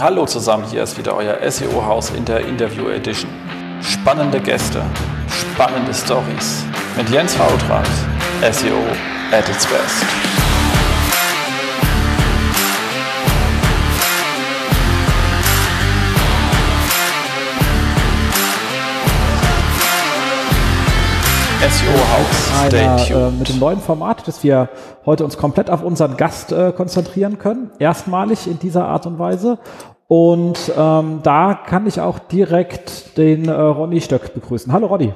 Hallo zusammen, hier ist wieder euer SEO-Haus in der Interview Edition. Spannende Gäste, spannende Stories mit Jens Fautrat, SEO at its best. SEO-Haus, stay Einer, äh, tuned. mit dem neuen Format, dass wir heute uns komplett auf unseren Gast äh, konzentrieren können. Erstmalig in dieser Art und Weise. Und ähm, da kann ich auch direkt den äh, Ronny Stöck begrüßen. Hallo Ronny.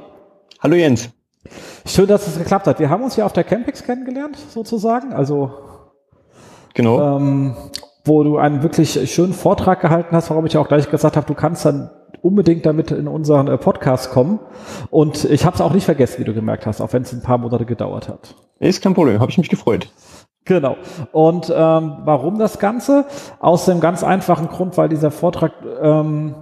Hallo Jens. Schön, dass es geklappt hat. Wir haben uns ja auf der Campix kennengelernt, sozusagen. Also Genau. ähm, wo du einen wirklich schönen Vortrag gehalten hast, warum ich ja auch gleich gesagt habe, du kannst dann unbedingt damit in unseren äh, Podcast kommen. Und ich habe es auch nicht vergessen, wie du gemerkt hast, auch wenn es ein paar Monate gedauert hat. Ist kein Problem, habe ich mich gefreut. Genau. Und ähm, warum das Ganze? Aus dem ganz einfachen Grund, weil dieser Vortrag, ähm,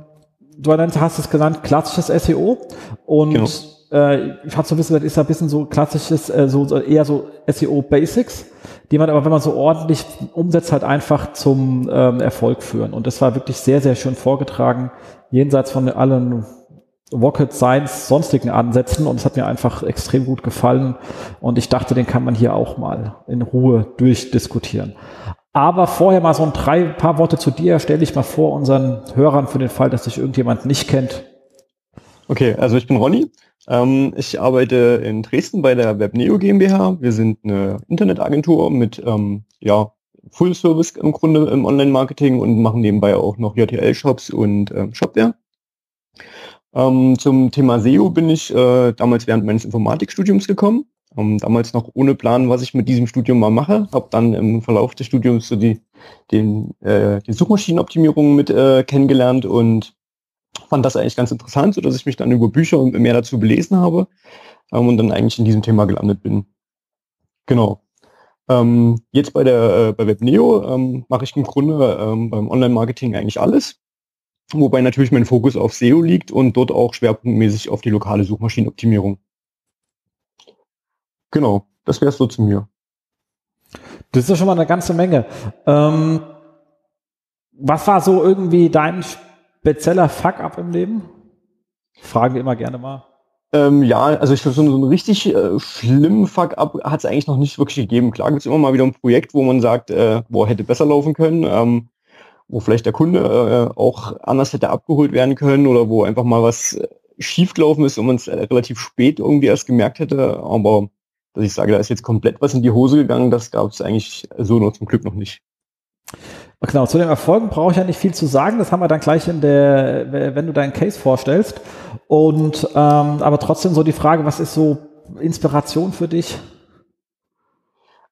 du hast es genannt, klassisches SEO. Und Genau. Äh, ich habe so ein bisschen, das ist ein bisschen so klassisches, äh, so, so eher so SEO Basics, die man aber, wenn man so ordentlich umsetzt, halt einfach zum ähm, Erfolg führen. Und das war wirklich sehr, sehr schön vorgetragen, jenseits von allen Rocket Science sonstigen Ansätzen und es hat mir einfach extrem gut gefallen und ich dachte, den kann man hier auch mal in Ruhe durchdiskutieren. Aber vorher mal so ein drei paar Worte zu dir. Stell dich mal vor unseren Hörern für den Fall, dass sich irgendjemand nicht kennt. Okay, also ich bin Ronny. Ähm, ich arbeite in Dresden bei der Webneo GmbH. Wir sind eine Internetagentur mit ähm, ja, Full Service im Grunde im Online-Marketing und machen nebenbei auch noch JTL-Shops und ähm, Shopware. Ähm, zum Thema SEO bin ich äh, damals während meines Informatikstudiums gekommen. Ähm, damals noch ohne Plan, was ich mit diesem Studium mal mache. Habe dann im Verlauf des Studiums so die, den, äh, die Suchmaschinenoptimierung mit äh, kennengelernt und fand das eigentlich ganz interessant, so dass ich mich dann über Bücher und mehr dazu belesen habe ähm, und dann eigentlich in diesem Thema gelandet bin. Genau. Ähm, jetzt bei der äh, bei Webneo ähm, mache ich im Grunde ähm, beim Online-Marketing eigentlich alles, wobei natürlich mein Fokus auf SEO liegt und dort auch schwerpunktmäßig auf die lokale Suchmaschinenoptimierung. Genau, das wäre so zu mir. Das ist ja schon mal eine ganze Menge. Ähm, was war so irgendwie dein spezieller Fuck-up im Leben? Fragen wir immer gerne mal. Ähm, ja, also ich glaube, so, einen- so einen richtig äh, schlimmen Fuck-up hat es eigentlich noch nicht wirklich gegeben. Klar gibt es immer mal wieder ein Projekt, wo man sagt, äh, boah, hätte besser laufen können, ähm, wo vielleicht der Kunde äh, auch anders hätte abgeholt werden können oder wo einfach mal was äh, schiefgelaufen ist und man es äh, relativ spät irgendwie erst gemerkt hätte. Aber dass ich sage, da ist jetzt komplett was in die Hose gegangen, das gab es eigentlich so noch zum Glück noch nicht. Genau, zu den Erfolgen brauche ich ja nicht viel zu sagen. Das haben wir dann gleich in der, wenn du deinen Case vorstellst. Und ähm, aber trotzdem so die Frage, was ist so Inspiration für dich?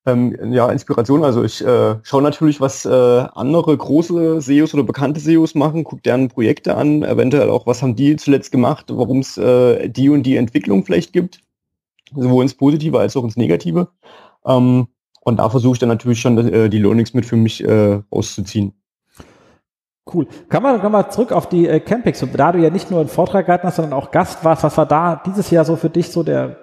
Ähm, ja, Inspiration. Also ich äh, schaue natürlich, was äh, andere große SEOs oder bekannte SEOs machen, gucke deren Projekte an, eventuell auch, was haben die zuletzt gemacht, warum es äh, die und die Entwicklung vielleicht gibt, sowohl ins Positive als auch ins Negative. Ähm, und da versuche ich dann natürlich schon äh, die Learnings mit für mich äh, auszuziehen. Cool. Kann man, man zurück auf die äh, Campings, da du ja nicht nur einen Vortrag gehalten hast, sondern auch Gast warst, was war da dieses Jahr so für dich so der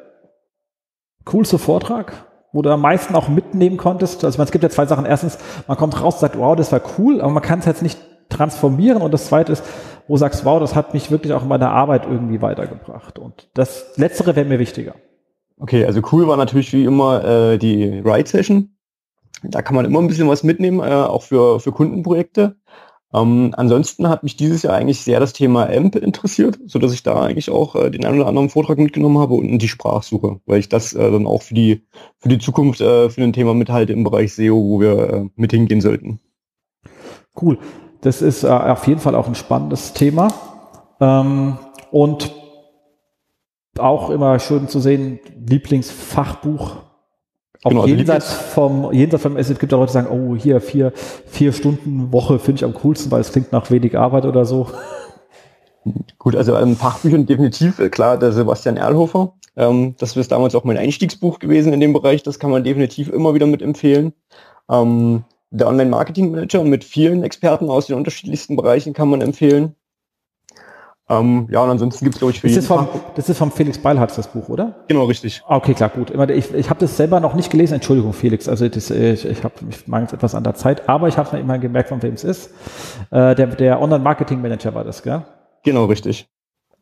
coolste Vortrag, wo du am meisten auch mitnehmen konntest? Also meine, es gibt ja zwei Sachen. Erstens, man kommt raus und sagt, wow, das war cool, aber man kann es jetzt nicht transformieren. Und das zweite ist, wo du sagst, wow, das hat mich wirklich auch in meiner Arbeit irgendwie weitergebracht. Und das Letztere wäre mir wichtiger. Okay, also cool war natürlich wie immer äh, die Ride-Session. Da kann man immer ein bisschen was mitnehmen, äh, auch für, für Kundenprojekte. Ähm, ansonsten hat mich dieses Jahr eigentlich sehr das Thema AMP interessiert, so dass ich da eigentlich auch äh, den einen oder anderen Vortrag mitgenommen habe und die Sprachsuche, weil ich das äh, dann auch für die für die Zukunft äh, für ein Thema mithalte im Bereich SEO, wo wir äh, mit hingehen sollten. Cool. Das ist äh, auf jeden Fall auch ein spannendes Thema. Ähm, und auch immer schön zu sehen, Lieblingsfachbuch. Auch Genau, jenseits vom, jenseits vom, es gibt auch Leute, die sagen, oh, hier vier, vier Stunden Woche finde ich am coolsten, weil es klingt nach wenig Arbeit oder so. Gut, also ähm, Fachbüchern definitiv, äh, klar, der Sebastian Erlhofer. Ähm, das ist damals auch mein Einstiegsbuch gewesen in dem Bereich, das kann man definitiv immer wieder mit empfehlen. Ähm, der Online-Marketing-Manager mit vielen Experten aus den unterschiedlichsten Bereichen kann man empfehlen. Ähm, ja, und ansonsten gibt es, glaube ich, für das jeden ist, vom, das ist vom Felix Beilharz, das Buch, oder? Genau, richtig. Ah, Okay, klar, gut. Ich, ich habe das selber noch nicht gelesen, Entschuldigung, Felix. Also das, äh, ich, ich habe ich mangels etwas an der Zeit, aber ich habe mir immer gemerkt, von wem es ist. Äh, der der Online-Marketing-Manager war das, gell? Genau, richtig.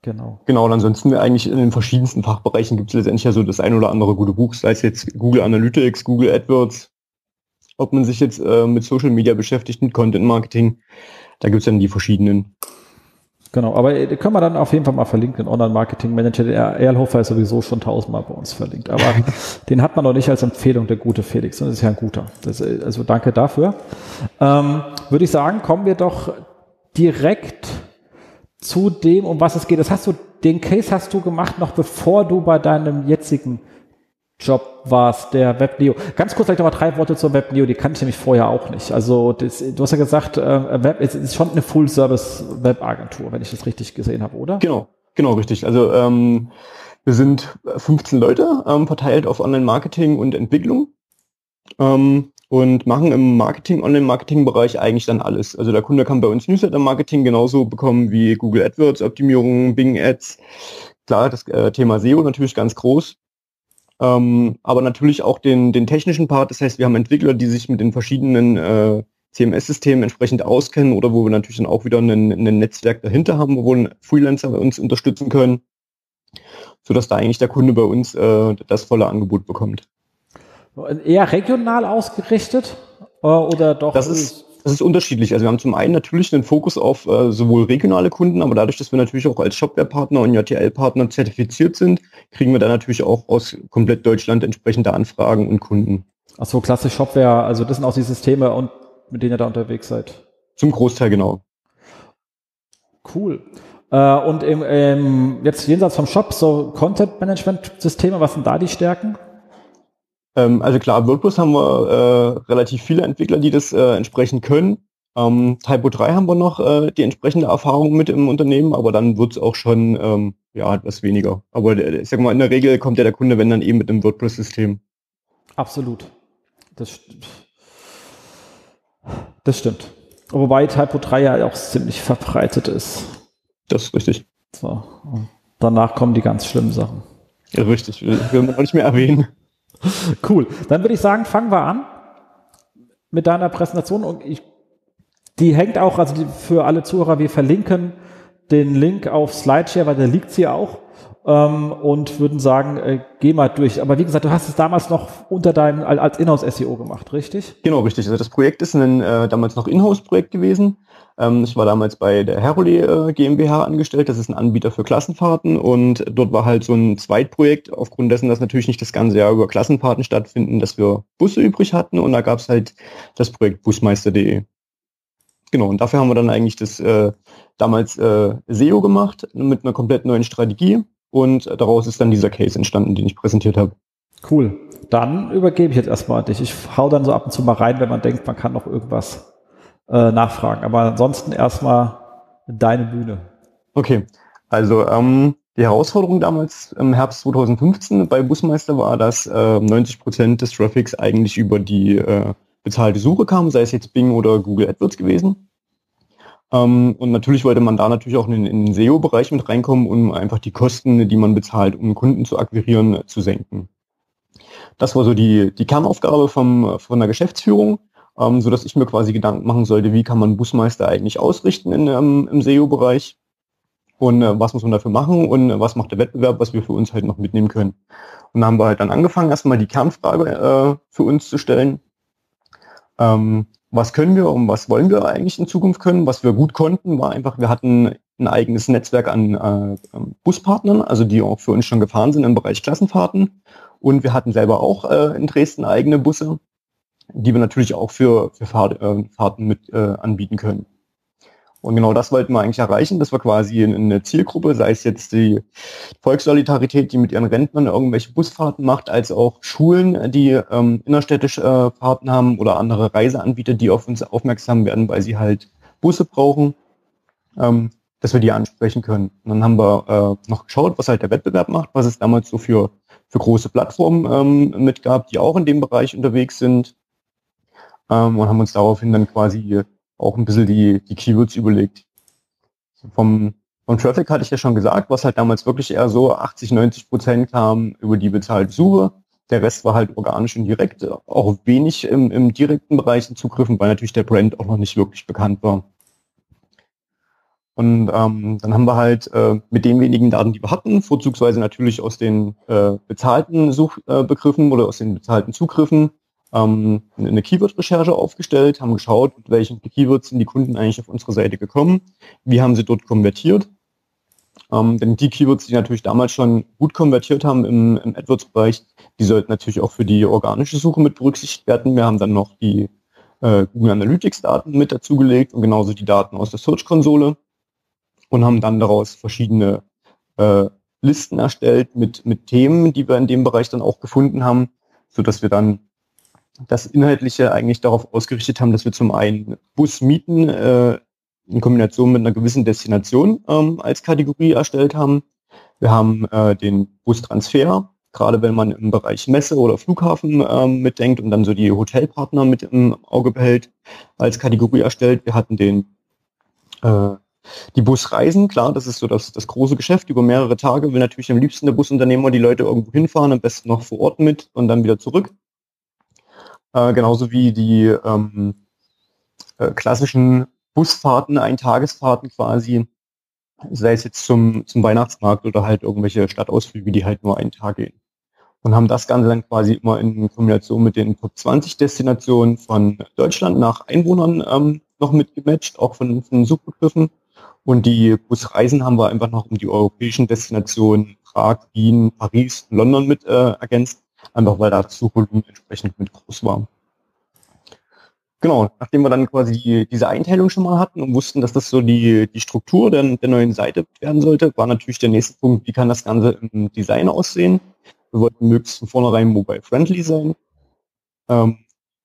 Genau. Genau, und ansonsten eigentlich in den verschiedensten Fachbereichen gibt es letztendlich ja so das ein oder andere gute Buch, sei es jetzt Google Analytics, Google AdWords, ob man sich jetzt äh, mit Social Media beschäftigt, mit Content Marketing, da gibt es dann die verschiedenen. Genau, aber äh, können wir dann auf jeden Fall mal verlinken, den Online-Marketing-Manager. Der Erlhofer ist sowieso schon tausendmal bei uns verlinkt, aber den hat man noch nicht als Empfehlung, der gute Felix. Das ist ja ein guter. Das, äh, also danke dafür. Ähm, Würde ich sagen, kommen wir doch direkt zu dem, um was es geht. Das hast du, den Case hast du gemacht, noch bevor du bei deinem jetzigen Job warst, der WebNeo. Ganz kurz vielleicht noch mal drei Worte zur WebNeo, die kannte ich nämlich vorher auch nicht. Also das, du hast ja gesagt, äh, Web es ist schon eine Full-Service-Webagentur, wenn ich das richtig gesehen habe, oder? Genau, genau, richtig. Also ähm, wir sind 15 Leute, ähm, verteilt auf Online-Marketing und Entwicklung ähm, und machen im Marketing, Online-Marketing-Bereich eigentlich dann alles. Also der Kunde kann bei uns Newsletter-Marketing genauso bekommen wie Google AdWords-Optimierung, Bing Ads. Klar, das äh, Thema SEO natürlich ganz groß. Ähm, aber natürlich auch den, den technischen Part. Das heißt, wir haben Entwickler, die sich mit den verschiedenen äh, CMS-Systemen entsprechend auskennen oder wo wir natürlich dann auch wieder ein, ein Netzwerk dahinter haben, wo ein Freelancer uns unterstützen können, sodass da eigentlich der Kunde bei uns äh, das volle Angebot bekommt. Eher regional ausgerichtet äh, oder doch? Das ist, das ist unterschiedlich. Also wir haben zum einen natürlich einen Fokus auf äh, sowohl regionale Kunden, aber dadurch, dass wir natürlich auch als Shopware-Partner und JTL-Partner zertifiziert sind, kriegen wir da natürlich auch aus komplett Deutschland entsprechende Anfragen und Kunden. Ach so, klassisch Shopware, also das sind auch die Systeme und mit denen ihr da unterwegs seid. Zum Großteil genau. Cool. Äh, und im, ähm, jetzt jenseits vom Shop, so Content-Management-Systeme, was sind da die Stärken? Ähm, also klar, WordPress haben wir äh, relativ viele Entwickler, die das äh, entsprechend können. Ähm, Typo 3 haben wir noch äh, die entsprechende Erfahrung mit im Unternehmen, aber dann wird es auch schon ähm, ja, etwas weniger. Aber äh, ich sag mal, in der Regel kommt ja der Kunde, wenn dann eben mit einem WordPress-System. Absolut. Das, st- das stimmt. Wobei Typo 3 ja auch ziemlich verbreitet ist. Das ist richtig. So. Und danach kommen die ganz schlimmen Sachen. Ja, richtig. Will will man auch nicht mehr erwähnen. Cool. Dann würde ich sagen, fangen wir an mit deiner Präsentation. Und ich, die hängt auch, also die, für alle Zuhörer, wir verlinken den Link auf Slideshare, weil da liegt sie auch. Ähm, und würden sagen, äh, geh mal durch. Aber wie gesagt, du hast es damals noch unter deinem, al- als Inhouse-SEO gemacht, richtig? Genau, richtig. Also das Projekt ist ein äh, damals noch Inhouse-Projekt gewesen. Ähm, ich war damals bei der Herole äh, GmbH angestellt. Das ist ein Anbieter für Klassenfahrten und dort war halt so ein Zweitprojekt, aufgrund dessen, dass natürlich nicht das ganze Jahr über Klassenfahrten stattfinden, dass wir Busse übrig hatten und da gab es halt das Projekt busmeister.de. Genau, und dafür haben wir dann eigentlich das äh, damals äh, SEO gemacht mit einer komplett neuen Strategie und daraus ist dann dieser Case entstanden, den ich präsentiert habe. Cool. Dann übergebe ich jetzt erstmal an dich. Ich hau dann so ab und zu mal rein, wenn man denkt, man kann noch irgendwas äh, nachfragen. Aber ansonsten erstmal deine Bühne. Okay, also ähm, die Herausforderung damals im Herbst 2015 bei Busmeister war, dass äh, 90 Prozent des Traffics eigentlich über die äh, bezahlte Suche kam, sei es jetzt Bing oder Google AdWords gewesen. Ähm, und natürlich wollte man da natürlich auch in, in den SEO-Bereich mit reinkommen, um einfach die Kosten, die man bezahlt, um Kunden zu akquirieren, äh, zu senken. Das war so die, die Kernaufgabe vom, von der Geschäftsführung, ähm, so dass ich mir quasi Gedanken machen sollte, wie kann man Busmeister eigentlich ausrichten in, ähm, im SEO-Bereich und äh, was muss man dafür machen und äh, was macht der Wettbewerb, was wir für uns halt noch mitnehmen können. Und da haben wir halt dann angefangen, erstmal die Kernfrage äh, für uns zu stellen. Ähm, was können wir und was wollen wir eigentlich in Zukunft können? Was wir gut konnten, war einfach, wir hatten ein eigenes Netzwerk an äh, Buspartnern, also die auch für uns schon gefahren sind im Bereich Klassenfahrten. Und wir hatten selber auch äh, in Dresden eigene Busse, die wir natürlich auch für, für Fahrt, äh, Fahrten mit äh, anbieten können. Und genau das wollten wir eigentlich erreichen, dass wir quasi in- in eine Zielgruppe, sei es jetzt die Volkssolidarität, die mit ihren Rentnern irgendwelche Busfahrten macht, als auch Schulen, die ähm, innerstädtische äh, Fahrten haben oder andere Reiseanbieter, die auf uns aufmerksam werden, weil sie halt Busse brauchen, ähm, dass wir die ansprechen können. Und dann haben wir äh, noch geschaut, was halt der Wettbewerb macht, was es damals so für, für große Plattformen ähm, mit gab, die auch in dem Bereich unterwegs sind. Ähm, und haben uns daraufhin dann quasi auch ein bisschen die, die Keywords überlegt. Vom, Vom Traffic hatte ich ja schon gesagt, was halt damals wirklich eher so 80, 90 Prozent kam über die bezahlte Suche. Der Rest war halt organisch und direkt, auch wenig im, im direkten Bereich in Zugriffen, weil natürlich der Brand auch noch nicht wirklich bekannt war. Und ähm, dann haben wir halt äh, mit den wenigen Daten, die wir hatten, vorzugsweise natürlich aus den äh, bezahlten Suchbegriffen äh, oder aus den bezahlten Zugriffen, ähm, eine Keyword-Recherche aufgestellt, haben geschaut, mit welchen Keywords sind die Kunden eigentlich auf unsere Seite gekommen, wie haben sie dort konvertiert. Ähm, denn die Keywords, die natürlich damals schon gut konvertiert haben im, im AdWords-Bereich, die sollten natürlich auch für die organische Suche mit berücksichtigt werden. Wir haben dann noch die äh, Google Analytics-Daten mit dazugelegt und genauso die Daten aus der Search-Konsole und haben dann daraus verschiedene äh, Listen erstellt mit, mit Themen, die wir in dem Bereich dann auch gefunden haben, so dass wir dann das Inhaltliche eigentlich darauf ausgerichtet haben, dass wir zum einen Bus mieten äh, in Kombination mit einer gewissen Destination ähm, als Kategorie erstellt haben. Wir haben äh, den Bustransfer, gerade wenn man im Bereich Messe oder Flughafen ähm, mitdenkt und dann so die Hotelpartner mit im Auge behält, als Kategorie erstellt. Wir hatten den äh, die Busreisen, klar, das ist so das, das große Geschäft über mehrere Tage, will natürlich am liebsten der Busunternehmer die Leute irgendwo hinfahren, am besten noch vor Ort mit und dann wieder zurück. Äh, genauso wie die ähm, äh, klassischen Busfahrten, Eintagesfahrten quasi, sei es jetzt zum, zum Weihnachtsmarkt oder halt irgendwelche Stadtausflüge, die halt nur einen Tag gehen. Und haben das Ganze dann quasi immer in Kombination mit den Top 20 Destinationen von Deutschland nach Einwohnern ähm, noch mitgematcht, auch von, von Suchbegriffen. Und die Busreisen haben wir einfach noch um die europäischen Destinationen Prag, Wien, Paris, London mit äh, ergänzt, einfach weil da das Suchvolumen entsprechend mit groß war. Genau, nachdem wir dann quasi die, diese Einteilung schon mal hatten und wussten, dass das so die, die Struktur der, der neuen Seite werden sollte, war natürlich der nächste Punkt, wie kann das Ganze im Design aussehen. Wir wollten möglichst von vornherein mobile-friendly sein. Ähm,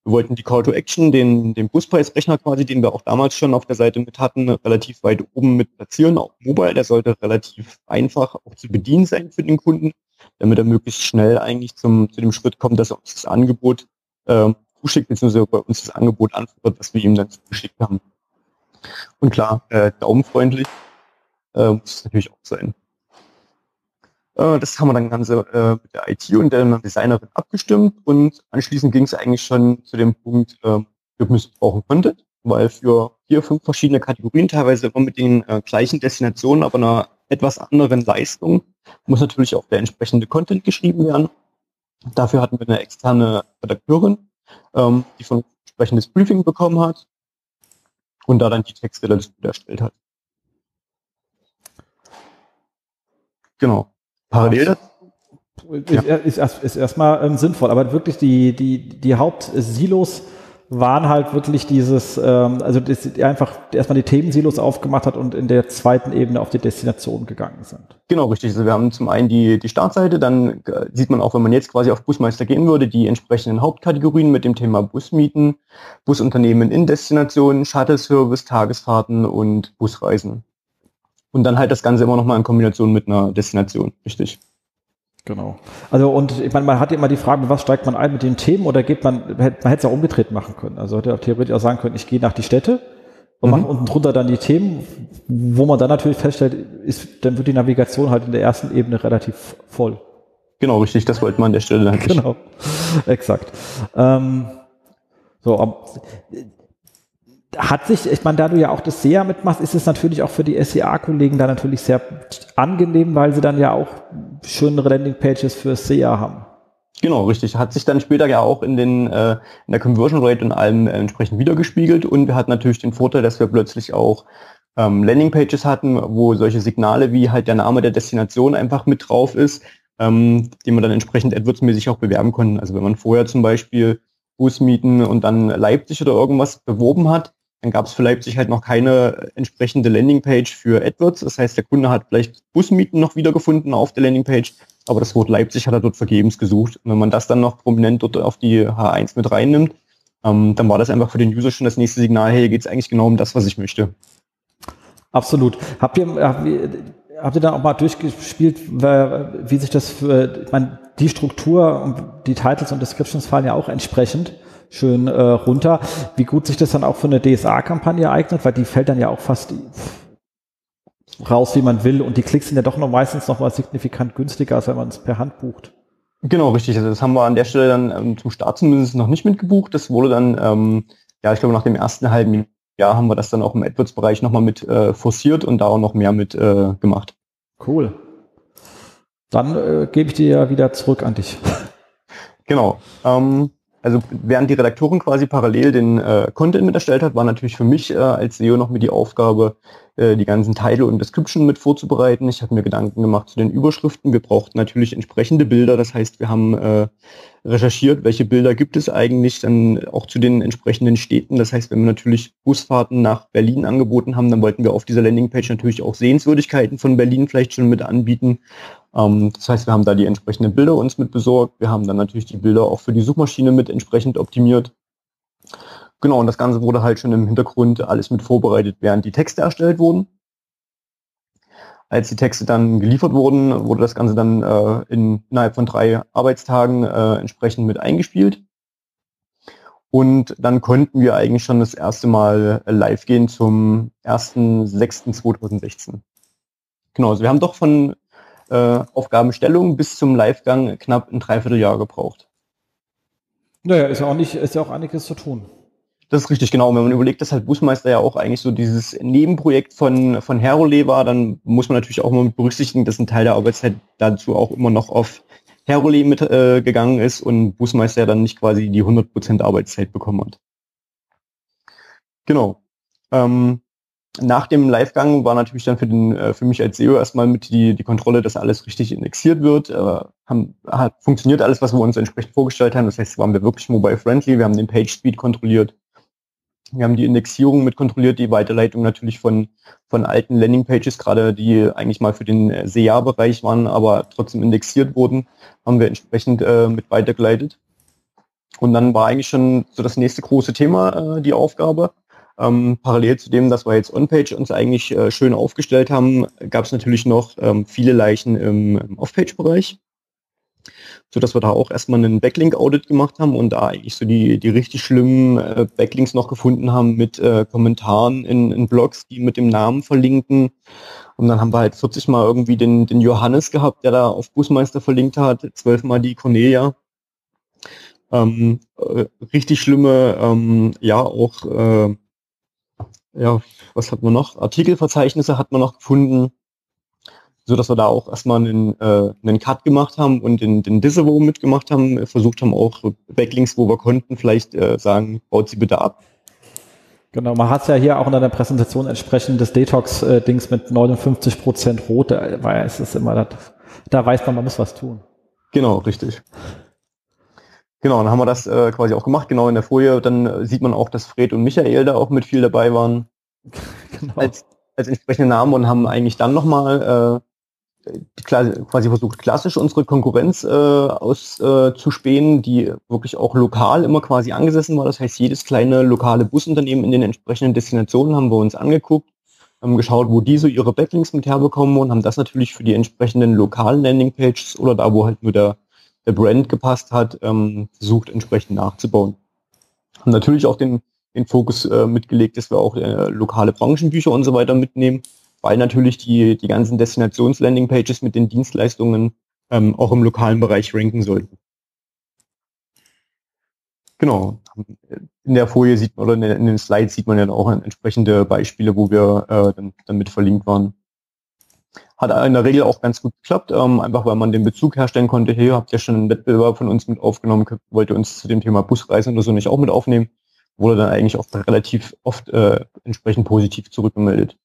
wir wollten die Call to Action, den, den Buspreisrechner quasi, den wir auch damals schon auf der Seite mit hatten, relativ weit oben mit platzieren, auch mobile. Der sollte relativ einfach auch zu bedienen sein für den Kunden, damit er möglichst schnell eigentlich zum, zu dem Schritt kommt, dass er uns das Angebot ähm, zuschickt, beziehungsweise bei uns das Angebot antwortet, was wir ihm dann zugeschickt haben. Und klar, äh, daumenfreundlich äh, muss es natürlich auch sein. Äh, das haben wir dann ganze äh, mit der IT und der Designerin abgestimmt und anschließend ging es eigentlich schon zu dem Punkt, äh, wir müssen brauchen Content, weil für vier, fünf verschiedene Kategorien, teilweise immer mit den äh, gleichen Destinationen, aber einer etwas anderen Leistung, muss natürlich auch der entsprechende Content geschrieben werden. Dafür hatten wir eine externe Redakteurin, ähm, die von entsprechendes Briefing bekommen hat und da dann die Texte dazu erstellt hat. Genau. Parallel dazu ist, ja. ist, ist, ist erstmal ähm, sinnvoll, aber wirklich die, die, die Hauptsilos waren halt wirklich dieses, ähm, also das, einfach erstmal die Themensilos aufgemacht hat und in der zweiten Ebene auf die Destination gegangen sind. Genau, richtig. Also wir haben zum einen die, die Startseite, dann äh, sieht man auch, wenn man jetzt quasi auf Busmeister gehen würde, die entsprechenden Hauptkategorien mit dem Thema Busmieten, Busunternehmen in Destinationen, Shuttle-Service, Tagesfahrten und Busreisen. Und dann halt das Ganze immer nochmal in Kombination mit einer Destination, richtig. Genau. Also und ich meine, man hat immer die Frage, was steigt man ein mit den Themen oder geht man, man hätte es auch umgedreht machen können. Also hätte auch theoretisch auch sagen können, ich gehe nach die Städte und mhm. mache unten drunter dann die Themen, wo man dann natürlich feststellt, ist, dann wird die Navigation halt in der ersten Ebene relativ voll. Genau, richtig, das wollte man an der Stelle dann Genau, exakt. Ähm, so, hat sich, ich meine, da du ja auch das SEA mitmachst, ist es natürlich auch für die SEA-Kollegen da natürlich sehr angenehm, weil sie dann ja auch schönere Landingpages für SEA haben. Genau, richtig. Hat sich dann später ja auch in, den, äh, in der Conversion Rate und allem äh, entsprechend wiedergespiegelt und wir hatten natürlich den Vorteil, dass wir plötzlich auch ähm, Landingpages hatten, wo solche Signale wie halt der Name der Destination einfach mit drauf ist, ähm, die man dann entsprechend AdWords-mäßig auch bewerben konnten. Also wenn man vorher zum Beispiel Busmieten und dann Leipzig oder irgendwas beworben hat, dann gab es für Leipzig halt noch keine entsprechende Landingpage für AdWords. Das heißt, der Kunde hat vielleicht Busmieten noch wiedergefunden auf der Landingpage, aber das Wort Leipzig hat er dort vergebens gesucht. Und wenn man das dann noch prominent dort auf die H1 mit reinnimmt, ähm, dann war das einfach für den User schon das nächste Signal, hey, hier geht es eigentlich genau um das, was ich möchte. Absolut. Habt ihr, habt ihr, habt ihr dann auch mal durchgespielt, wie sich das für, ich meine, die Struktur, die Titles und Descriptions fallen ja auch entsprechend schön äh, runter. Wie gut sich das dann auch für eine DSA-Kampagne eignet, weil die fällt dann ja auch fast raus, wie man will. Und die Klicks sind ja doch noch meistens noch mal signifikant günstiger, als wenn man es per Hand bucht. Genau, richtig. Also das haben wir an der Stelle dann ähm, zum Start zumindest noch nicht mitgebucht. Das wurde dann, ähm, ja, ich glaube, nach dem ersten halben Jahr haben wir das dann auch im AdWords-Bereich nochmal mit äh, forciert und da auch noch mehr mit äh, gemacht. Cool. Dann äh, gebe ich dir ja wieder zurück an dich. Genau. Ähm, also während die Redaktorin quasi parallel den äh, Content mit erstellt hat, war natürlich für mich äh, als SEO noch mit die Aufgabe, äh, die ganzen Title und Description mit vorzubereiten. Ich habe mir Gedanken gemacht zu den Überschriften. Wir brauchten natürlich entsprechende Bilder. Das heißt, wir haben äh, recherchiert, welche Bilder gibt es eigentlich, dann auch zu den entsprechenden Städten. Das heißt, wenn wir natürlich Busfahrten nach Berlin angeboten haben, dann wollten wir auf dieser Landingpage natürlich auch Sehenswürdigkeiten von Berlin vielleicht schon mit anbieten. Ähm, das heißt, wir haben da die entsprechenden Bilder uns mit besorgt. Wir haben dann natürlich die Bilder auch für die Suchmaschine mit entsprechend optimiert. Genau, und das Ganze wurde halt schon im Hintergrund alles mit vorbereitet, während die Texte erstellt wurden. Als die Texte dann geliefert wurden, wurde das Ganze dann äh, in, innerhalb von drei Arbeitstagen äh, entsprechend mit eingespielt. Und dann konnten wir eigentlich schon das erste Mal live gehen zum 1.6.2016. Genau, also wir haben doch von Aufgabenstellung bis zum Livegang knapp ein Dreivierteljahr gebraucht. Naja, ist ja auch nicht, ist ja auch einiges zu tun. Das ist richtig, genau. Wenn man überlegt, dass halt Busmeister ja auch eigentlich so dieses Nebenprojekt von, von Herole war, dann muss man natürlich auch mal berücksichtigen, dass ein Teil der Arbeitszeit dazu auch immer noch auf Herole mit äh, gegangen ist und Busmeister ja dann nicht quasi die 100% Arbeitszeit bekommen hat. Genau. Ähm, nach dem Livegang war natürlich dann für, den, äh, für mich als SEO erstmal mit die, die Kontrolle, dass alles richtig indexiert wird. Äh, haben, hat funktioniert alles, was wir uns entsprechend vorgestellt haben. Das heißt, waren wir wirklich mobile-friendly. Wir haben den Page-Speed kontrolliert. Wir haben die Indexierung mit kontrolliert, die Weiterleitung natürlich von, von alten Landingpages, gerade die eigentlich mal für den äh, SEA-Bereich waren, aber trotzdem indexiert wurden, haben wir entsprechend äh, mit weitergeleitet. Und dann war eigentlich schon so das nächste große Thema äh, die Aufgabe ähm, parallel zu dem, dass wir jetzt On-Page uns eigentlich äh, schön aufgestellt haben, gab es natürlich noch ähm, viele Leichen im, im Off-Page-Bereich, so dass wir da auch erstmal einen Backlink-Audit gemacht haben und da eigentlich so die, die richtig schlimmen äh, Backlinks noch gefunden haben mit äh, Kommentaren in, in Blogs, die mit dem Namen verlinken. Und dann haben wir halt 40 Mal irgendwie den, den Johannes gehabt, der da auf Busmeister verlinkt hat, zwölfmal die Cornelia. Ähm, äh, richtig schlimme, ähm, ja, auch äh, ja, was hat man noch? Artikelverzeichnisse hat man noch gefunden, so dass wir da auch erstmal einen, äh, einen Cut gemacht haben und den, den Disavow mitgemacht haben, versucht haben auch Backlinks, wo wir konnten, vielleicht äh, sagen, baut sie bitte ab. Genau, man hat ja hier auch in der Präsentation entsprechend des Detox-Dings mit 59 Prozent rot, da, weil es ist immer, da, da weiß man, man muss was tun. Genau, richtig. Genau, dann haben wir das äh, quasi auch gemacht. Genau in der Folie, dann äh, sieht man auch, dass Fred und Michael da auch mit viel dabei waren. genau. Als, als entsprechende Namen und haben eigentlich dann nochmal äh, quasi versucht, klassisch unsere Konkurrenz äh, auszuspähen, äh, die wirklich auch lokal immer quasi angesessen war. Das heißt, jedes kleine lokale Busunternehmen in den entsprechenden Destinationen haben wir uns angeguckt, haben geschaut, wo die so ihre Backlinks mit herbekommen und haben das natürlich für die entsprechenden lokalen Landingpages oder da, wo halt nur der der Brand gepasst hat, ähm, versucht entsprechend nachzubauen. Haben natürlich auch den, den Fokus äh, mitgelegt, dass wir auch äh, lokale Branchenbücher und so weiter mitnehmen, weil natürlich die, die ganzen Destinations-Landing-Pages mit den Dienstleistungen ähm, auch im lokalen Bereich ranken sollten. Genau. In der Folie sieht man oder in den Slides sieht man ja auch entsprechende Beispiele, wo wir äh, dann, dann mit verlinkt waren. Hat in der Regel auch ganz gut geklappt, ähm, einfach weil man den Bezug herstellen konnte, hey, habt ihr schon einen Wettbewerb von uns mit aufgenommen, wollte uns zu dem Thema Busreisen oder so nicht auch mit aufnehmen, wurde dann eigentlich auch relativ oft äh, entsprechend positiv zurückgemeldet.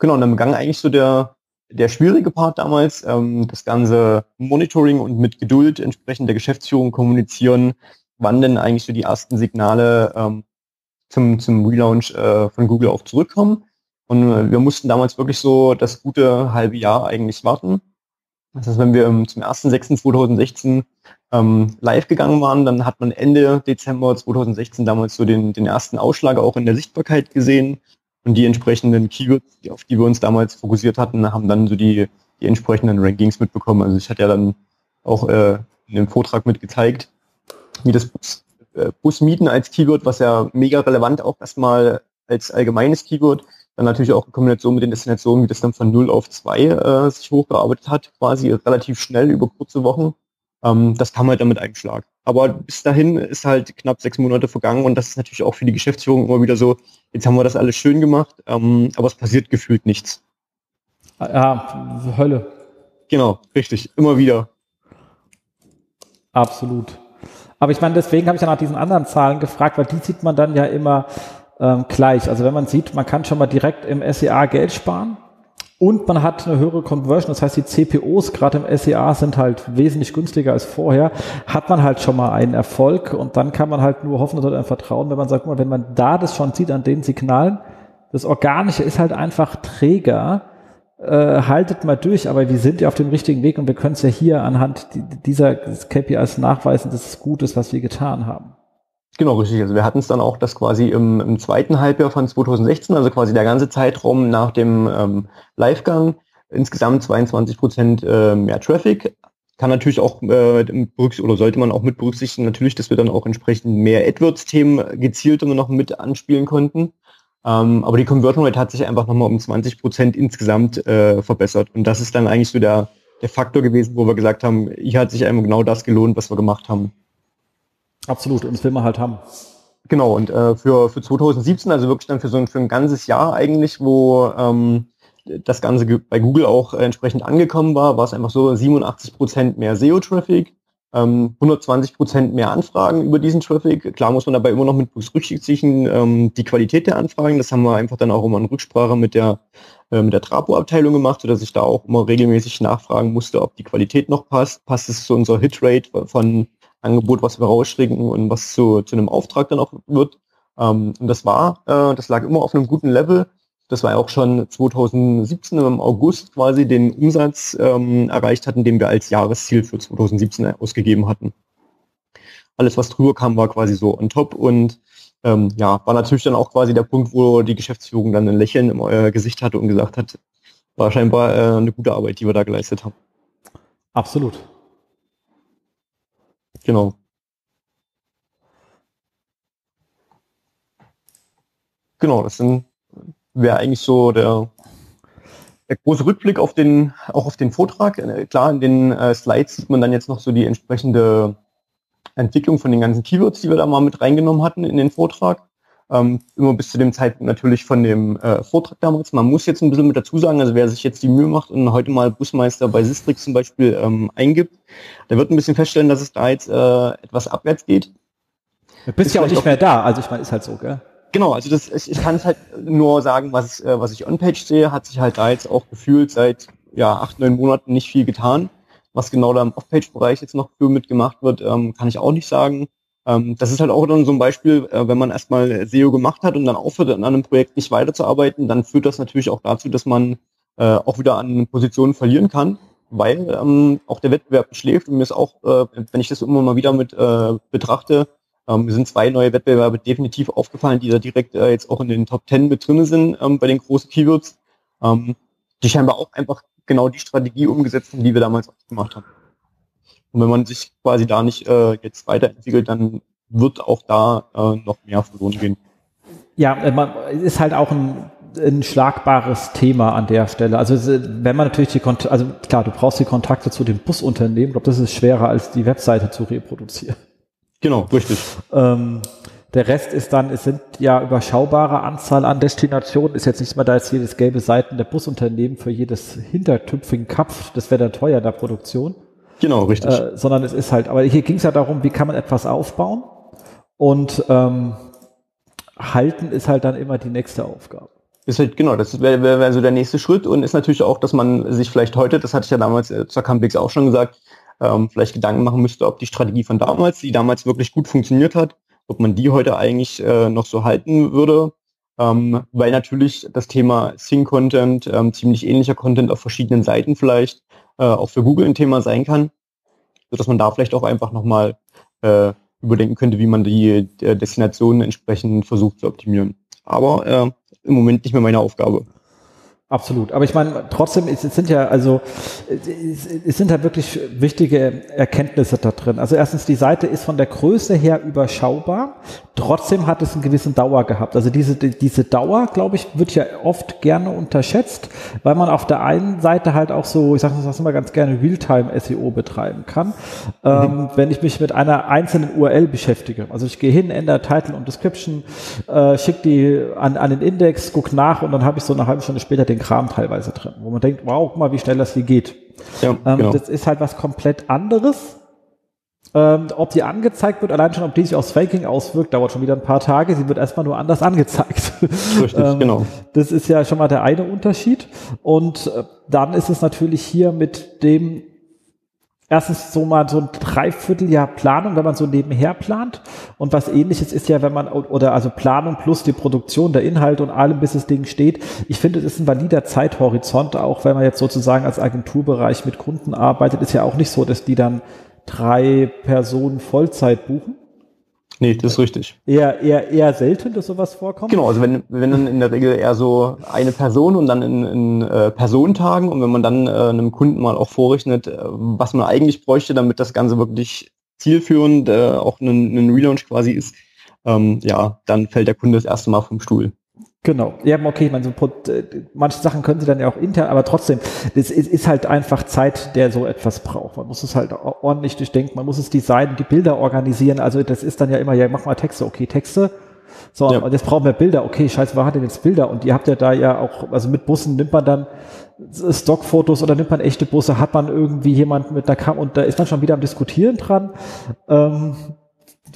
Genau, und dann begann eigentlich so der, der schwierige Part damals, ähm, das ganze Monitoring und mit Geduld entsprechend der Geschäftsführung kommunizieren, wann denn eigentlich so die ersten Signale ähm, zum, zum Relaunch äh, von Google auch zurückkommen. Und äh, wir mussten damals wirklich so das gute halbe Jahr eigentlich warten. Das heißt, wenn wir zum 1.6.2016 ähm, live gegangen waren, dann hat man Ende Dezember 2016 damals so den, den ersten Ausschlag auch in der Sichtbarkeit gesehen. Und die entsprechenden Keywords, auf die wir uns damals fokussiert hatten, haben dann so die, die entsprechenden Rankings mitbekommen. Also ich hatte ja dann auch äh, in dem Vortrag mit gezeigt, wie das Bus, äh, Busmieten als Keyword, was ja mega relevant auch erstmal als allgemeines Keyword, Dann natürlich auch in Kombination mit den Destinationen, wie das dann von 0 auf 2 äh, sich hochgearbeitet hat, quasi relativ schnell über kurze Wochen. Ähm, das kam halt dann mit einem Schlag. Aber bis dahin ist halt knapp sechs Monate vergangen und das ist natürlich auch für die Geschäftsführung immer wieder so, jetzt haben wir das alles schön gemacht, ähm, aber es passiert gefühlt nichts. Ja, Hölle. Genau, richtig, immer wieder. Absolut. Aber ich meine, deswegen habe ich ja nach diesen anderen Zahlen gefragt, weil die sieht man dann ja immer ähm, gleich. Also wenn man sieht, man kann schon mal direkt im SEA Geld sparen und man hat eine höhere Conversion, das heißt die CPOs gerade im SEA sind halt wesentlich günstiger als vorher, hat man halt schon mal einen Erfolg und dann kann man halt nur hoffen und vertrauen, wenn man sagt, wenn man da das schon sieht an den Signalen, das Organische ist halt einfach träger, äh, haltet mal durch, aber wir sind ja auf dem richtigen Weg und wir können es ja hier anhand dieser KPIs nachweisen, dass es gut ist, was wir getan haben. Genau, richtig. Also wir hatten es dann auch, dass quasi im, im, zweiten Halbjahr von 2016, also quasi der ganze Zeitraum nach dem ähm, Livegang, insgesamt 22 Prozent äh, mehr Traffic. Kann natürlich auch äh, oder sollte man auch mit berücksichtigen, natürlich, dass wir dann auch entsprechend mehr AdWords-Themen gezielter noch mit anspielen konnten. Ähm, aber die Conversion Rate hat sich einfach nochmal um 20 Prozent insgesamt äh, verbessert. Und das ist dann eigentlich so der, der Faktor gewesen, wo wir gesagt haben, hier hat sich einmal genau das gelohnt, was wir gemacht haben. Absolut, und das will man halt haben. Genau, und äh, für, für 2017, also wirklich dann für so ein, für ein ganzes Jahr eigentlich, wo ähm, das Ganze bei Google auch entsprechend angekommen war, war es einfach so 87 Prozent mehr SEO-Traffic, ähm, 120 Prozent mehr Anfragen über diesen Traffic. Klar muss man dabei immer noch mit berücksichtigen ähm, die Qualität der Anfragen. Das haben wir einfach dann auch immer in Rücksprache mit der äh, mit der Trapo-Abteilung gemacht, sodass ich da auch immer regelmäßig nachfragen musste, ob die Qualität noch passt. Passt es zu unserer Hitrate von Angebot, was wir rausschicken und was zu, zu einem Auftrag dann auch wird. Ähm, und das war, äh, das lag immer auf einem guten Level. Das war ja auch schon 2017 im August quasi den Umsatz ähm, erreicht hatten, den wir als Jahresziel für 2017 ausgegeben hatten. Alles, was drüber kam, war quasi so on top und ähm, ja, war natürlich dann auch quasi der Punkt, wo die Geschäftsführung dann ein Lächeln im äh, Gesicht hatte und gesagt hat, war scheinbar äh, eine gute Arbeit, die wir da geleistet haben. Absolut. Genau. Genau, das wäre eigentlich so der, der große Rückblick auf den, auch auf den Vortrag. Äh, klar, in den äh, Slides sieht man dann jetzt noch so die entsprechende Entwicklung von den ganzen Keywords, die wir da mal mit reingenommen hatten in den Vortrag. Ähm, immer bis zu dem Zeitpunkt natürlich von dem äh, Vortrag damals. Man muss jetzt ein bisschen mit dazu sagen, also wer sich jetzt die Mühe macht und heute mal Busmeister bei Sistrix zum Beispiel ähm, eingibt, der wird ein bisschen feststellen, dass es da jetzt äh, etwas abwärts geht. Du bist ja auch nicht mehr da, also ich meine, ist halt so, gell? Genau, also das, ich, ich kann es halt nur sagen, was, äh, was ich on-page sehe, hat sich halt da jetzt auch gefühlt seit ja, acht, neun Monaten nicht viel getan. Was genau da im Off-Page-Bereich jetzt noch für mitgemacht wird, ähm, kann ich auch nicht sagen. Ähm, das ist halt auch dann so ein Beispiel, äh, wenn man erstmal SEO gemacht hat und dann aufhört, an einem Projekt nicht weiterzuarbeiten, dann führt das natürlich auch dazu, dass man äh, auch wieder an Positionen verlieren kann, weil ähm, auch der Wettbewerb schläft und mir ist auch, äh, wenn ich das immer mal wieder mit äh, betrachte, ähm, sind zwei neue Wettbewerbe definitiv aufgefallen, die da direkt äh, jetzt auch in den Top Ten mit drinne sind ähm, bei den großen Keywords, ähm, die scheinbar auch einfach genau die Strategie umgesetzt haben, die wir damals auch gemacht haben. Und wenn man sich quasi da nicht äh, jetzt weiterentwickelt, dann wird auch da äh, noch mehr verloren gehen. Ja, äh, man ist halt auch ein, ein schlagbares Thema an der Stelle. Also wenn man natürlich die Kontakte, also klar, du brauchst die Kontakte zu den Busunternehmen, ich glaube, das ist schwerer als die Webseite zu reproduzieren. Genau, richtig. Ähm, der Rest ist dann, es sind ja überschaubare Anzahl an Destinationen, ist jetzt nicht mal da jetzt jedes gelbe Seiten der Busunternehmen für jedes hintertüpfigen Kapf, das wäre dann teuer in der Produktion. Genau, richtig. Äh, sondern es ist halt, aber hier ging es ja darum, wie kann man etwas aufbauen und ähm, halten ist halt dann immer die nächste Aufgabe. Ist halt, genau, das wäre wär, wär so der nächste Schritt und ist natürlich auch, dass man sich vielleicht heute, das hatte ich ja damals äh, zur Campix auch schon gesagt, ähm, vielleicht Gedanken machen müsste, ob die Strategie von damals, die damals wirklich gut funktioniert hat, ob man die heute eigentlich äh, noch so halten würde. Ähm, weil natürlich das Thema Sync-Content, ähm, ziemlich ähnlicher Content auf verschiedenen Seiten vielleicht, äh, auch für Google ein Thema sein kann, sodass man da vielleicht auch einfach nochmal äh, überdenken könnte, wie man die äh, Destinationen entsprechend versucht zu optimieren. Aber äh, im Moment nicht mehr meine Aufgabe. Absolut. Aber ich meine, trotzdem, es, sind ja, also, es, sind halt wirklich wichtige Erkenntnisse da drin. Also erstens, die Seite ist von der Größe her überschaubar. Trotzdem hat es einen gewissen Dauer gehabt. Also diese, diese Dauer, glaube ich, wird ja oft gerne unterschätzt, weil man auf der einen Seite halt auch so, ich sage das immer ganz gerne, Realtime-SEO betreiben kann. Ähm, mhm. Ähm, wenn ich mich mit einer einzelnen URL beschäftige. Also ich gehe hin, ändere Title und Description, äh, schicke die an, an den Index, guck nach und dann habe ich so eine halbe Stunde später den Kram teilweise drin, wo man denkt, wow, guck mal, wie schnell das hier geht. Ja, ähm, genau. Das ist halt was komplett anderes ähm, ob die angezeigt wird, allein schon, ob die sich aufs Faking auswirkt, dauert schon wieder ein paar Tage. Sie wird erstmal nur anders angezeigt. Richtig, ähm, genau. Das ist ja schon mal der eine Unterschied. Und äh, dann ist es natürlich hier mit dem erstens so mal so ein Dreivierteljahr Planung, wenn man so nebenher plant. Und was ähnliches ist ja, wenn man, oder also Planung plus die Produktion der Inhalte und allem, bis das Ding steht. Ich finde, es ist ein valider Zeithorizont, auch wenn man jetzt sozusagen als Agenturbereich mit Kunden arbeitet, ist ja auch nicht so, dass die dann drei Personen Vollzeit buchen. Nee, das ist richtig. Eher, eher, eher selten, dass sowas vorkommt. Genau, also wenn, wenn dann in der Regel eher so eine Person und dann in, in äh, Personentagen und wenn man dann äh, einem Kunden mal auch vorrechnet, äh, was man eigentlich bräuchte, damit das Ganze wirklich zielführend äh, auch ein, ein Relaunch quasi ist, ähm, ja, dann fällt der Kunde das erste Mal vom Stuhl. Genau. Ja, okay, man so, äh, manche Sachen können sie dann ja auch intern, aber trotzdem, das ist, ist halt einfach Zeit, der so etwas braucht. Man muss es halt ordentlich durchdenken, man muss es designen, die Bilder organisieren. Also das ist dann ja immer, ja, mach mal Texte, okay, Texte. So, ja. und jetzt brauchen wir Bilder. Okay, scheiße, wer hat denn jetzt Bilder? Und ihr habt ja da ja auch, also mit Bussen nimmt man dann Stockfotos oder nimmt man echte Busse, hat man irgendwie jemanden mit der Kamera und da ist man schon wieder am Diskutieren dran. Ähm,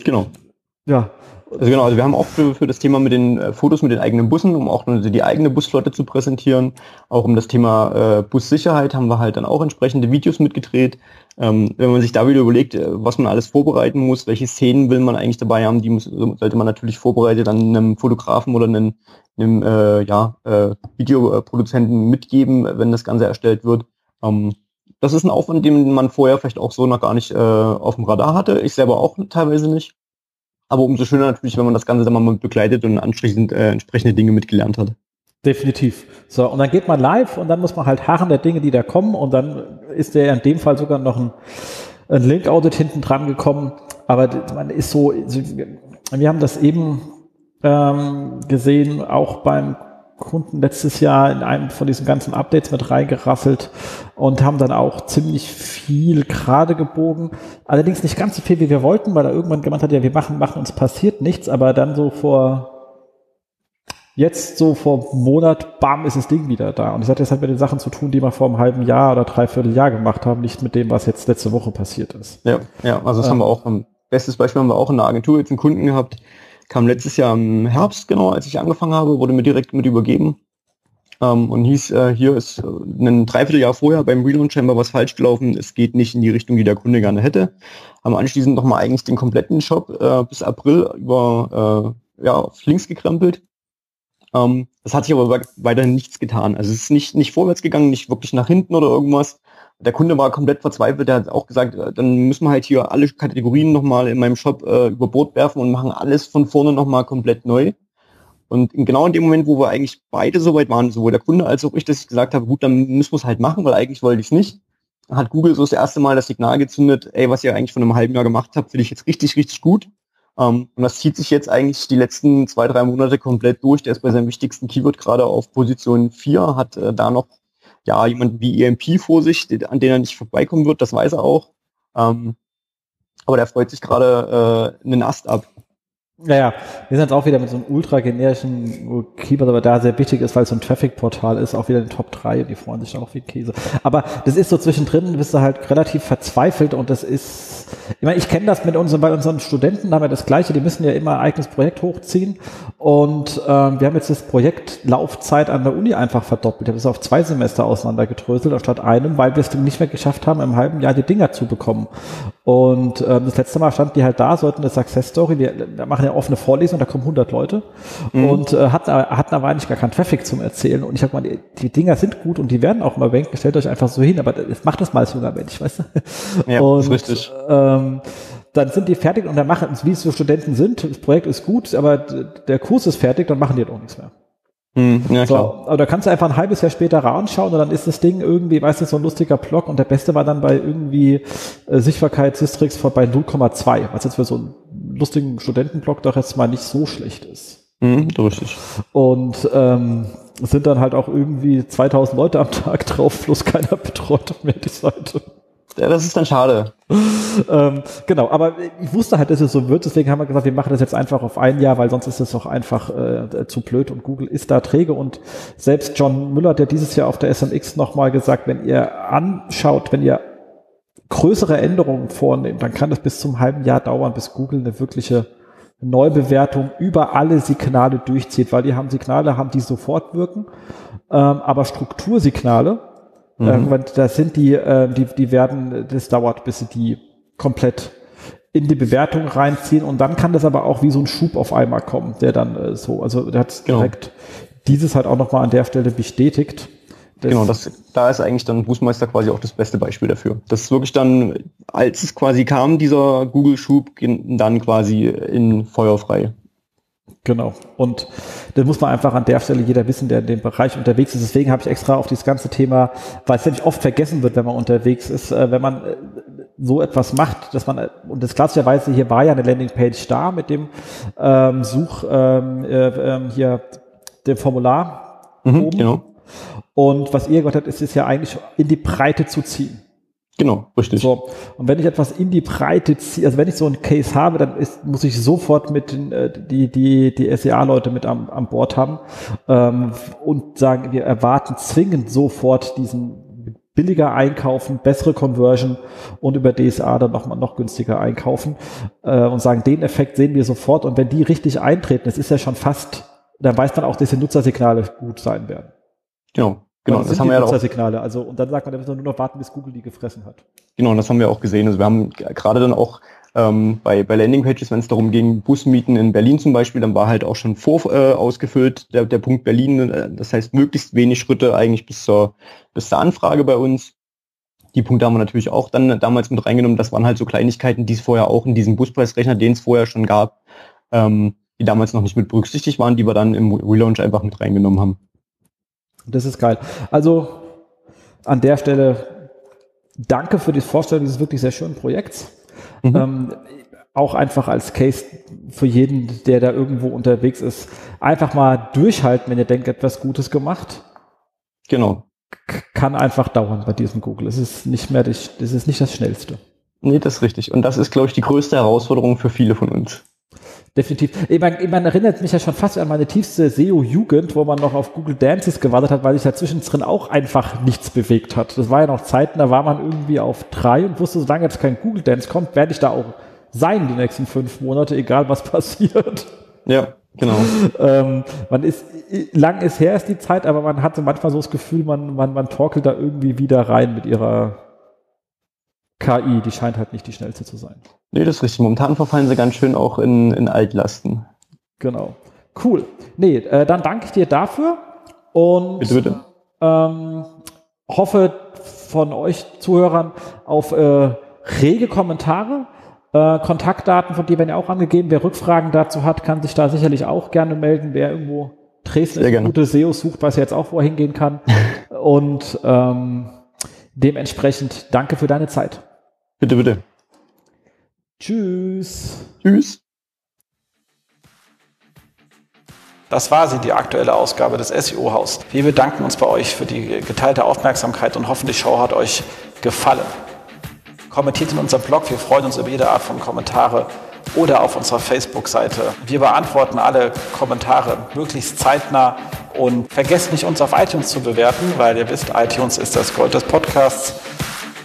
genau. Ja, also genau, also wir haben auch für, für das Thema mit den äh, Fotos mit den eigenen Bussen, um auch die eigene Busflotte zu präsentieren, auch um das Thema äh, Bussicherheit haben wir halt dann auch entsprechende Videos mitgedreht. Ähm, wenn man sich da wieder überlegt, äh, was man alles vorbereiten muss, welche Szenen will man eigentlich dabei haben, die muss, sollte man natürlich vorbereitet dann einem Fotografen oder einem, einem äh, ja, äh, Videoproduzenten mitgeben, wenn das Ganze erstellt wird. Ähm, das ist ein Aufwand, den man vorher vielleicht auch so noch gar nicht äh, auf dem Radar hatte. Ich selber auch teilweise nicht. Aber umso schöner natürlich, wenn man das Ganze dann mal begleitet und anschließend äh, entsprechende Dinge mitgelernt hat. Definitiv. So, und dann geht man live und dann muss man halt harren der Dinge, die da kommen und dann ist der in dem Fall sogar noch ein, ein Link-Audit hinten dran gekommen. Aber man ist so, wir haben das eben ähm, gesehen, auch beim Kunden letztes Jahr in einem von diesen ganzen Updates mit reingerasselt und haben dann auch ziemlich viel gerade gebogen. Allerdings nicht ganz so viel, wie wir wollten, weil er irgendwann gemeint hat, ja, wir machen, machen uns passiert nichts, aber dann so vor jetzt so vor einem Monat, bam, ist das Ding wieder da. Und ich hatte, das hat mit den Sachen zu tun, die wir vor einem halben Jahr oder dreiviertel Jahr gemacht haben, nicht mit dem, was jetzt letzte Woche passiert ist. Ja, ja, also das ähm, haben wir auch, ein bestes Beispiel haben wir auch in der Agentur jetzt einen Kunden gehabt, Kam letztes Jahr im Herbst, genau, als ich angefangen habe, wurde mir direkt mit übergeben. Ähm, und hieß, äh, hier ist äh, ein Dreivierteljahr vorher beim Relaunch Chamber was falsch gelaufen. Es geht nicht in die Richtung, die der Kunde gerne hätte. Haben anschließend nochmal eigentlich den kompletten Shop äh, bis April über äh, ja, auf links gekrempelt. Ähm, das hat sich aber weiterhin nichts getan. Also es ist nicht, nicht vorwärts gegangen, nicht wirklich nach hinten oder irgendwas der Kunde war komplett verzweifelt, der hat auch gesagt, äh, dann müssen wir halt hier alle Kategorien nochmal in meinem Shop äh, über Bord werfen und machen alles von vorne nochmal komplett neu. Und genau in dem Moment, wo wir eigentlich beide so weit waren, sowohl der Kunde als auch ich, dass ich gesagt habe, gut, dann müssen wir es halt machen, weil eigentlich wollte ich es nicht, hat Google so das erste Mal das Signal gezündet, ey, was ihr eigentlich von einem halben Jahr gemacht habt, finde ich jetzt richtig, richtig gut. Um, ähm, und das zieht sich jetzt eigentlich die letzten zwei, drei Monate komplett durch. Der ist bei seinem wichtigsten Keyword gerade auf Position 4, hat äh, da noch ja, jemand wie EMP vor sich, an den er nicht vorbeikommen wird, das weiß er auch. Ähm, aber der freut sich gerade äh, einen Ast ab. Naja, wir sind jetzt auch wieder mit so einem ultra generischen Keyword, aber da sehr wichtig ist, weil es so ein Traffic-Portal ist, auch wieder in den Top 3 und die freuen sich auch wie Käse. Aber das ist so zwischendrin, bist du halt relativ verzweifelt und das ist, ich meine, ich kenne das mit unseren, bei unseren Studenten, da haben wir das Gleiche, die müssen ja immer ein eigenes Projekt hochziehen und ähm, wir haben jetzt das Projekt Laufzeit an der Uni einfach verdoppelt. Wir haben es auf zwei Semester auseinandergedröselt, anstatt einem, weil wir es nicht mehr geschafft haben, im halben Jahr die Dinger zu bekommen. Und ähm, das letzte Mal standen die halt da, sollten eine Success Story, wir, wir machen ja offene Vorlesung, da kommen 100 Leute mhm. und äh, hatten, hatten aber eigentlich gar keinen Traffic zum Erzählen. Und ich sag mal, die, die Dinger sind gut und die werden auch mal banken, stellt euch einfach so hin, aber macht das mal als junger Mensch, weißt du? Ja, und, richtig. Ähm, dann sind die fertig und dann machen, wie es so Studenten sind, das Projekt ist gut, aber der Kurs ist fertig, dann machen die halt auch nichts mehr. Hm, ja, so, aber da kannst du einfach ein halbes Jahr später anschauen und dann ist das Ding irgendwie, weißt du, so ein lustiger Block und der beste war dann bei irgendwie äh, Sichtbarkeit Systrix bei 0,2, was jetzt für so einen lustigen Studentenblock doch jetzt mal nicht so schlecht ist. Mhm, richtig. Und ähm, sind dann halt auch irgendwie 2000 Leute am Tag drauf, plus keiner betreut mehr die Seite. Das ist dann schade. ähm, genau, aber ich wusste halt, dass es so wird, deswegen haben wir gesagt, wir machen das jetzt einfach auf ein Jahr, weil sonst ist es doch einfach äh, zu blöd und Google ist da träge und selbst John Müller, der dieses Jahr auf der SMX nochmal gesagt, wenn ihr anschaut, wenn ihr größere Änderungen vornehmt, dann kann das bis zum halben Jahr dauern, bis Google eine wirkliche Neubewertung über alle Signale durchzieht, weil die haben Signale, haben die sofort wirken, ähm, aber Struktursignale, Mhm. Irgendwann, das sind die, äh, die, die werden, das dauert, bis sie die komplett in die Bewertung reinziehen und dann kann das aber auch wie so ein Schub auf einmal kommen, der dann äh, so, also der hat genau. direkt dieses halt auch nochmal an der Stelle bestätigt. Das genau, das, da ist eigentlich dann Bußmeister quasi auch das beste Beispiel dafür. Das ist wirklich dann, als es quasi kam, dieser Google-Schub, dann quasi in feuerfrei. Genau. Und das muss man einfach an der Stelle jeder wissen, der in dem Bereich unterwegs ist. Deswegen habe ich extra auf dieses ganze Thema, weil es nämlich oft vergessen wird, wenn man unterwegs ist, äh, wenn man äh, so etwas macht, dass man, äh, und das klassischerweise hier war ja eine Landingpage da mit dem ähm, Such, ähm, äh, ähm, hier, dem Formular mhm, oben. Genau. Und was ihr gemacht habt, ist es ja eigentlich in die Breite zu ziehen. Genau, richtig. So, und wenn ich etwas in die Breite ziehe, also wenn ich so einen Case habe, dann ist, muss ich sofort mit den, äh, die, die, die SEA-Leute mit am, am Bord haben ähm, und sagen, wir erwarten zwingend sofort diesen billiger einkaufen, bessere Conversion und über DSA dann nochmal noch günstiger einkaufen äh, und sagen, den Effekt sehen wir sofort und wenn die richtig eintreten, das ist ja schon fast, dann weiß man auch, dass die Nutzersignale gut sein werden. Genau. Genau, das, das haben wir ja auch. Signale. Also, und dann sagt man, da müssen wir nur noch warten, bis Google die gefressen hat. Genau, und das haben wir auch gesehen. Also wir haben gerade dann auch ähm, bei, bei Landingpages, wenn es darum ging, Busmieten in Berlin zum Beispiel, dann war halt auch schon vor äh, ausgefüllt der, der Punkt Berlin. Äh, das heißt, möglichst wenig Schritte eigentlich bis zur, bis zur Anfrage bei uns. Die Punkte haben wir natürlich auch dann damals mit reingenommen. Das waren halt so Kleinigkeiten, die es vorher auch in diesem Buspreisrechner, den es vorher schon gab, ähm, die damals noch nicht mit berücksichtigt waren, die wir dann im Relaunch einfach mit reingenommen haben. Das ist geil. Also an der Stelle danke für die Vorstellung dieses wirklich sehr schönen Projekts. Mhm. Ähm, auch einfach als Case für jeden, der da irgendwo unterwegs ist, einfach mal durchhalten, wenn ihr denkt, etwas Gutes gemacht. Genau. Kann einfach dauern bei diesem Google. Es ist nicht mehr, das, das ist nicht das Schnellste. Nee, das ist richtig. Und das ist, glaube ich, die größte Herausforderung für viele von uns. Definitiv. Ich meine, man erinnert mich ja schon fast an meine tiefste SEO-Jugend, wo man noch auf Google Dances gewartet hat, weil sich dazwischen drin auch einfach nichts bewegt hat. Das war ja noch Zeiten, da war man irgendwie auf drei und wusste, solange jetzt kein Google Dance kommt, werde ich da auch sein die nächsten fünf Monate, egal was passiert. Ja, genau. ähm, man ist, lang ist her ist die Zeit, aber man hatte manchmal so das Gefühl, man, man, man torkelt da irgendwie wieder rein mit ihrer KI, die scheint halt nicht die schnellste zu sein. Nee, das ist richtig. Momentan verfallen sie ganz schön auch in, in Altlasten. Genau. Cool. Nee, äh, dann danke ich dir dafür und bitte, bitte. Ähm, hoffe von euch Zuhörern auf äh, rege Kommentare. Äh, Kontaktdaten von dir werden ja auch angegeben. Wer Rückfragen dazu hat, kann sich da sicherlich auch gerne melden. Wer irgendwo Dresden gute SEO sucht, weiß jetzt auch, wo er hingehen kann. und ähm, dementsprechend danke für deine Zeit. Bitte, bitte. Tschüss. Tschüss. Das war sie, die aktuelle Ausgabe des SEO-Haus. Wir bedanken uns bei euch für die geteilte Aufmerksamkeit und hoffen, die Show hat euch gefallen. Kommentiert in unserem Blog, wir freuen uns über jede Art von Kommentare oder auf unserer Facebook-Seite. Wir beantworten alle Kommentare möglichst zeitnah und vergesst nicht, uns auf iTunes zu bewerten, weil ihr wisst, iTunes ist das Gold des Podcasts.